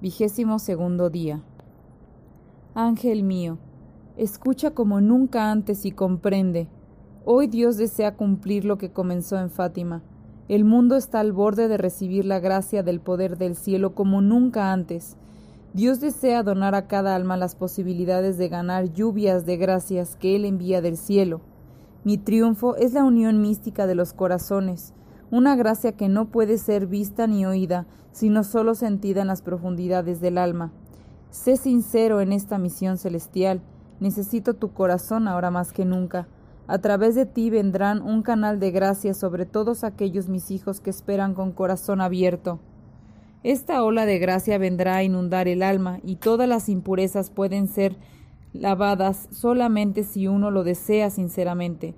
Vigésimo segundo día. Ángel mío, Escucha como nunca antes y comprende. Hoy Dios desea cumplir lo que comenzó en Fátima. El mundo está al borde de recibir la gracia del poder del cielo como nunca antes. Dios desea donar a cada alma las posibilidades de ganar lluvias de gracias que Él envía del cielo. Mi triunfo es la unión mística de los corazones, una gracia que no puede ser vista ni oída, sino solo sentida en las profundidades del alma. Sé sincero en esta misión celestial, Necesito tu corazón ahora más que nunca. A través de ti vendrán un canal de gracia sobre todos aquellos mis hijos que esperan con corazón abierto. Esta ola de gracia vendrá a inundar el alma y todas las impurezas pueden ser lavadas solamente si uno lo desea sinceramente.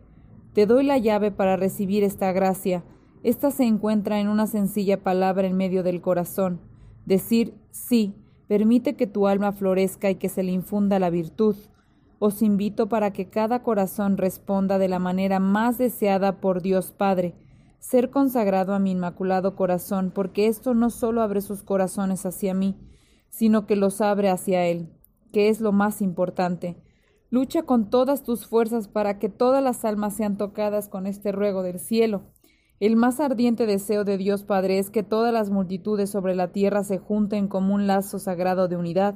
Te doy la llave para recibir esta gracia. Esta se encuentra en una sencilla palabra en medio del corazón. Decir sí permite que tu alma florezca y que se le infunda la virtud. Os invito para que cada corazón responda de la manera más deseada por Dios Padre, ser consagrado a mi inmaculado corazón, porque esto no solo abre sus corazones hacia mí, sino que los abre hacia Él, que es lo más importante. Lucha con todas tus fuerzas para que todas las almas sean tocadas con este ruego del cielo. El más ardiente deseo de Dios Padre es que todas las multitudes sobre la tierra se junten como un lazo sagrado de unidad.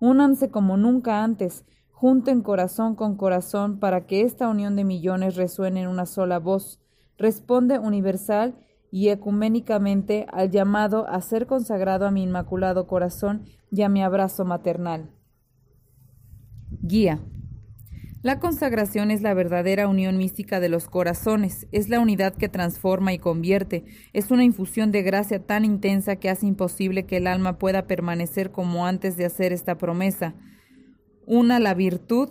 Únanse como nunca antes, junten corazón con corazón para que esta unión de millones resuene en una sola voz, responde universal y ecuménicamente al llamado a ser consagrado a mi inmaculado corazón y a mi abrazo maternal. Guía. La consagración es la verdadera unión mística de los corazones, es la unidad que transforma y convierte, es una infusión de gracia tan intensa que hace imposible que el alma pueda permanecer como antes de hacer esta promesa. Una, la virtud,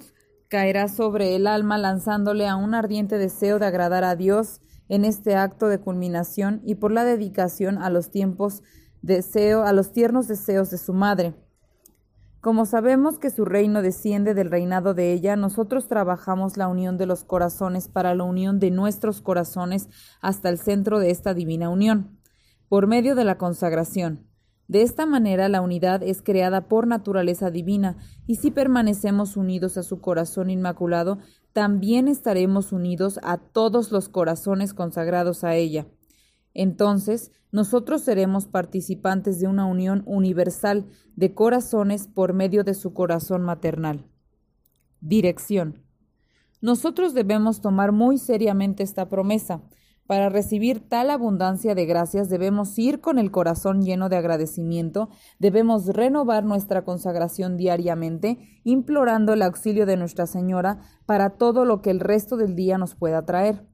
caerá sobre el alma lanzándole a un ardiente deseo de agradar a Dios en este acto de culminación y por la dedicación a los tiempos deseo, a los tiernos deseos de su madre. Como sabemos que su reino desciende del reinado de ella, nosotros trabajamos la unión de los corazones para la unión de nuestros corazones hasta el centro de esta divina unión, por medio de la consagración. De esta manera la unidad es creada por naturaleza divina, y si permanecemos unidos a su corazón inmaculado, también estaremos unidos a todos los corazones consagrados a ella. Entonces, nosotros seremos participantes de una unión universal de corazones por medio de su corazón maternal. Dirección. Nosotros debemos tomar muy seriamente esta promesa, para recibir tal abundancia de gracias debemos ir con el corazón lleno de agradecimiento, debemos renovar nuestra consagración diariamente, implorando el auxilio de Nuestra Señora para todo lo que el resto del día nos pueda traer.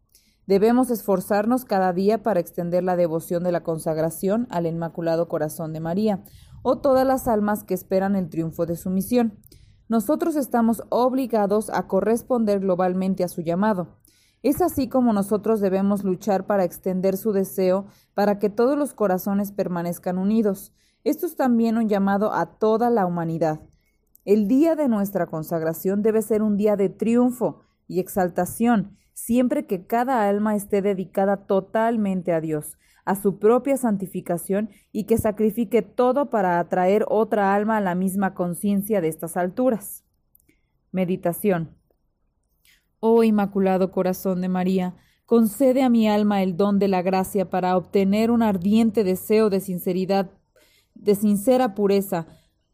Debemos esforzarnos cada día para extender la devoción de la consagración al Inmaculado Corazón de María, o todas las almas que esperan el triunfo de su misión. Nosotros estamos obligados a corresponder globalmente a su llamado. Es así como nosotros debemos luchar para extender su deseo para que todos los corazones permanezcan unidos. Esto es también un llamado a toda la humanidad. El día de nuestra consagración debe ser un día de triunfo, y exaltación, siempre que cada alma esté dedicada totalmente a Dios, a su propia santificación y que sacrifique todo para atraer otra alma a la misma conciencia de estas alturas. Meditación. Oh Inmaculado Corazón de María, concede a mi alma el don de la gracia para obtener un ardiente deseo de sinceridad, de sincera pureza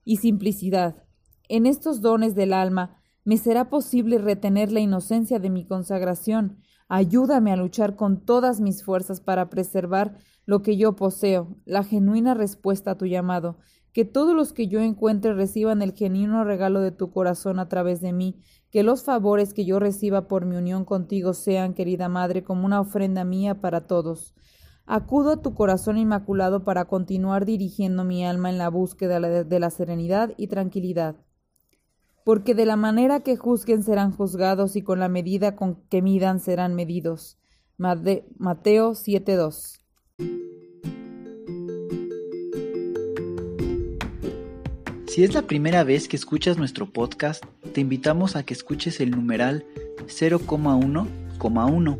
y simplicidad. En estos dones del alma me será posible retener la inocencia de mi consagración, Ayúdame a luchar con todas mis fuerzas para preservar lo que yo poseo, la genuina respuesta a tu llamado, que todos los que yo encuentre reciban el genuino regalo de tu corazón a través de mí, que los favores que yo reciba por mi unión contigo sean, querida Madre, como una ofrenda mía para todos. Acudo a tu corazón inmaculado para continuar dirigiendo mi alma en la búsqueda de la serenidad y tranquilidad porque de la manera que juzguen serán juzgados y con la medida con que midan serán medidos. Mateo 7:2 Si es la primera vez que escuchas nuestro podcast, te invitamos a que escuches el numeral 0,1,1,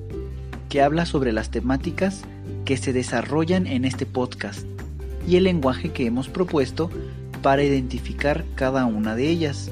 que habla sobre las temáticas que se desarrollan en este podcast y el lenguaje que hemos propuesto para identificar cada una de ellas